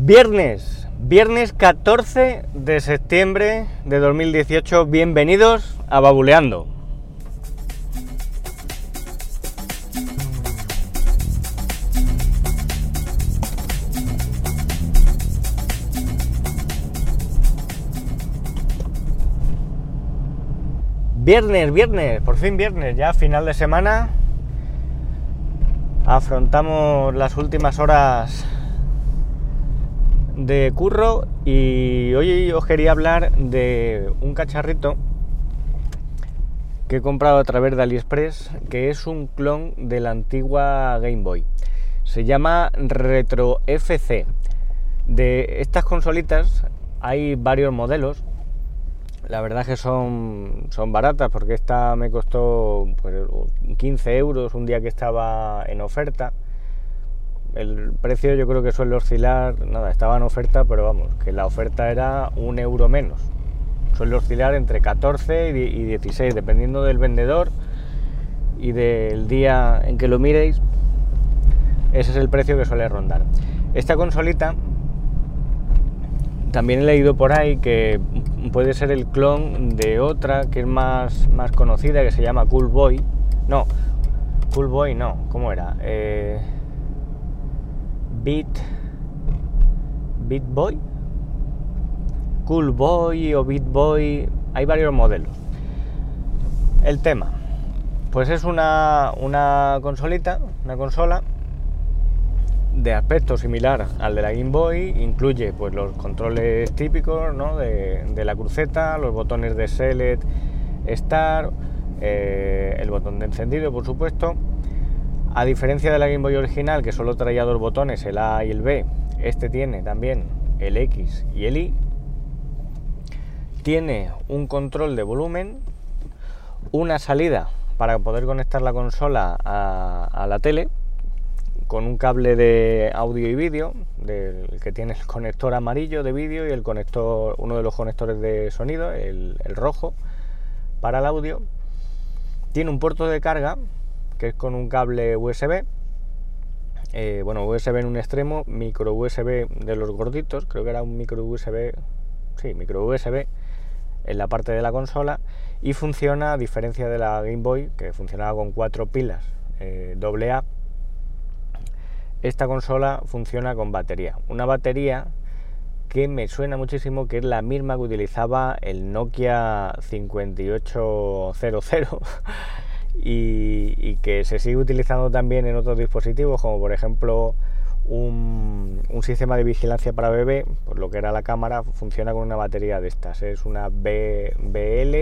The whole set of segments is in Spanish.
Viernes, viernes 14 de septiembre de 2018, bienvenidos a Babuleando. Viernes, viernes, por fin viernes, ya final de semana. Afrontamos las últimas horas de curro y hoy os quería hablar de un cacharrito que he comprado a través de AliExpress que es un clon de la antigua Game Boy. Se llama Retro FC. De estas consolitas hay varios modelos. La verdad es que son, son baratas porque esta me costó 15 pues, euros un día que estaba en oferta el precio yo creo que suele oscilar, nada, estaba en oferta, pero vamos, que la oferta era un euro menos. Suele oscilar entre 14 y 16, dependiendo del vendedor y del día en que lo miréis. Ese es el precio que suele rondar. Esta consolita, también he leído por ahí que puede ser el clon de otra que es más, más conocida, que se llama Cool Boy. No, Cool Boy no, ¿cómo era? Eh, Beat, Beat Boy, Cool Boy o Beat Boy, hay varios modelos. El tema, pues es una, una consolita, una consola de aspecto similar al de la Game Boy, incluye pues los controles típicos de, la cruceta, los botones de Select, Start, eh, el botón de encendido por supuesto, a diferencia de la Game Boy original, que solo traía dos botones, el A y el B, este tiene también el X y el Y. Tiene un control de volumen, una salida para poder conectar la consola a, la tele, con un cable de audio y vídeo, que tiene el conector amarillo de vídeo y el conector, uno de los conectores de sonido, el rojo, para el audio. Tiene un puerto de carga que es con un cable USB. Eh, bueno, USB en un extremo, micro USB de los gorditos, creo que era un micro USB, sí, micro USB en la parte de la consola y funciona, a diferencia de la Game Boy, que funcionaba con cuatro pilas eh, AA, esta consola funciona con batería. Una batería que me suena muchísimo que es la misma que utilizaba el Nokia 5800 y, que se sigue utilizando también en otros dispositivos, como por ejemplo un, sistema de vigilancia para bebé, por lo que era la cámara, funciona con una batería de estas. Es una BL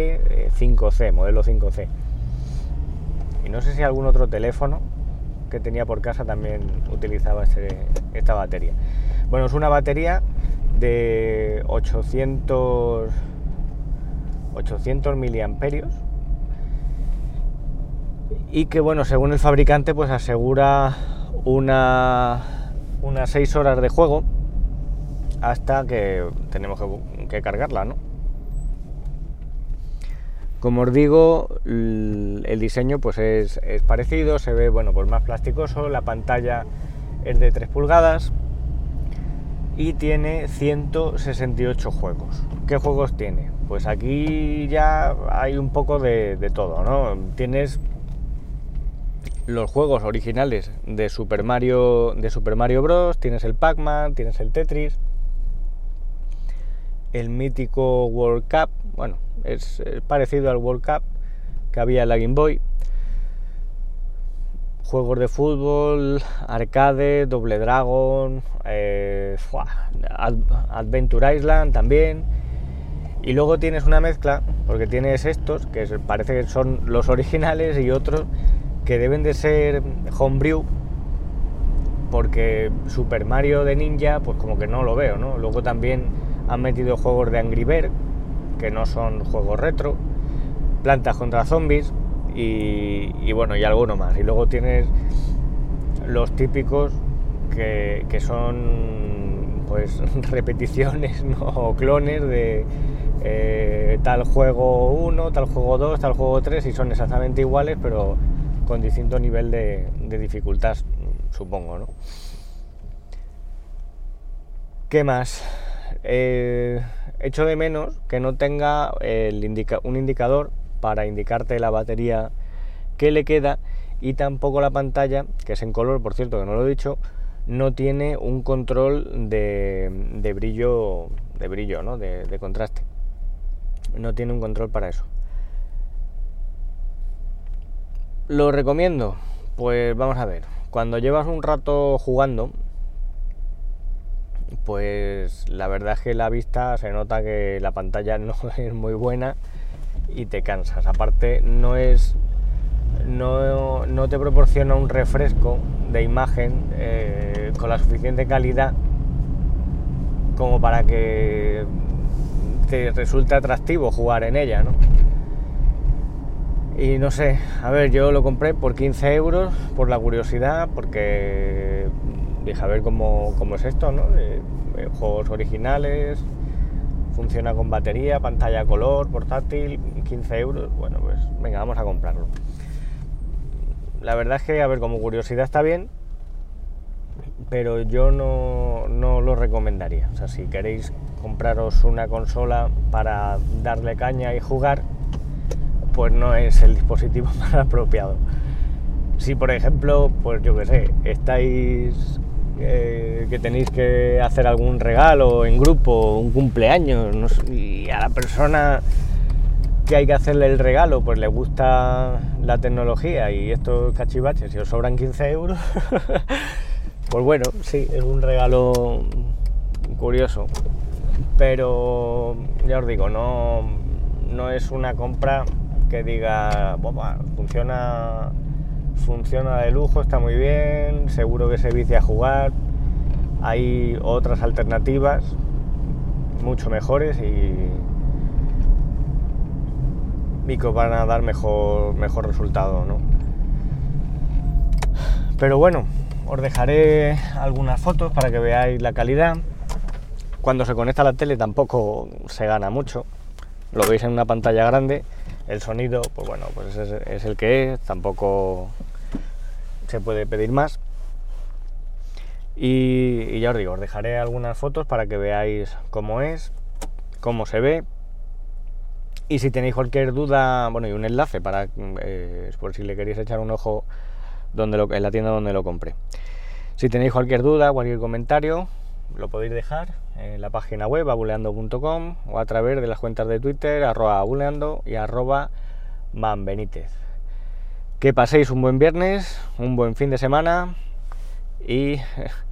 5C, modelo 5C. Y no sé si algún otro teléfono que tenía por casa también utilizaba este, esta batería. Bueno, es una batería de 800, 800 miliamperios y que bueno, según el fabricante pues asegura una, unas 6 horas de juego hasta que tenemos que, cargarla, ¿no? Como os digo, el diseño pues es, parecido, se ve bueno pues más plasticoso, la pantalla es de 3 pulgadas y tiene 168 juegos. ¿Qué juegos tiene? Pues aquí ya hay un poco de, de todo, ¿no? Tienes los juegos originales de Super Mario de Super Mario Bros. Tienes el Pac-Man, tienes el Tetris, el mítico World Cup, bueno, es, parecido al World Cup que había en la Game Boy. Juegos de fútbol, arcade, Doble Dragon, eh, Adventure Island también. Y luego tienes una mezcla, porque tienes estos, que parece que son los originales, y otros que deben de ser homebrew porque Super Mario de Ninja pues como que no lo veo, ¿no? Luego también han metido juegos de Angry Bird que no son juegos retro, plantas contra zombies y, bueno, y alguno más. Y luego tienes los típicos que, son pues repeticiones o clones de eh, tal juego 1, tal juego 2, tal juego 3 y son exactamente iguales pero con distinto nivel de, dificultad, supongo, ¿no? ¿Qué más? Eh, echo de menos que no tenga un indicador para indicarte la batería que le queda y tampoco la pantalla, que es en color, por cierto, que no lo he dicho, no tiene un control de, brillo, de brillo, ¿no? de contraste. No tiene un control para eso. ¿Lo recomiendo? Pues vamos a ver. Cuando llevas un rato jugando, pues la verdad es que la vista se nota que la pantalla no es muy buena y te cansas. Aparte, no es. No, te proporciona un refresco de imagen eh, con la suficiente calidad como para que te resulte atractivo jugar en ella, ¿no? Y no sé, a ver, yo lo compré por 15 euros por la curiosidad, porque dije a ver cómo, es esto, ¿no? Juegos originales, funciona con batería, pantalla color, portátil, 15 euros, bueno, pues venga, vamos a comprarlo. La verdad es que, a ver, como curiosidad está bien, pero yo no, no lo recomendaría. O sea, si queréis compraros una consola para darle caña y jugar, pues no es el dispositivo más apropiado. Si por ejemplo, pues yo que sé, estáis eh, que tenéis que hacer algún regalo en grupo, un cumpleaños, y a la persona que hay que hacerle el regalo, pues le gusta la tecnología y estos cachivaches, si os sobran 15 euros, pues bueno, sí, es un regalo curioso. Pero ya os digo, no, no es una compra que diga, funciona, funciona de lujo, está muy bien, seguro que se vicia a jugar. Hay otras alternativas mucho mejores y, y que van a dar mejor, mejor resultado, ¿no? Pero bueno, os dejaré algunas fotos para que veáis la calidad. Cuando se conecta a la tele tampoco se gana mucho. Lo veis en una pantalla grande el sonido, pues bueno, pues es, el que es, tampoco se puede pedir más. Y, ya os digo, os dejaré algunas fotos para que veáis cómo es, cómo se ve. Y si tenéis cualquier duda, bueno, y un enlace para eh, por si le queréis echar un ojo donde en la tienda donde lo compré. Si tenéis cualquier duda, cualquier comentario, lo podéis dejar en la página web abuleando.com o a través de las cuentas de Twitter arroba abuleando y arroba manbenítez. Que paséis un buen viernes, un buen fin de semana y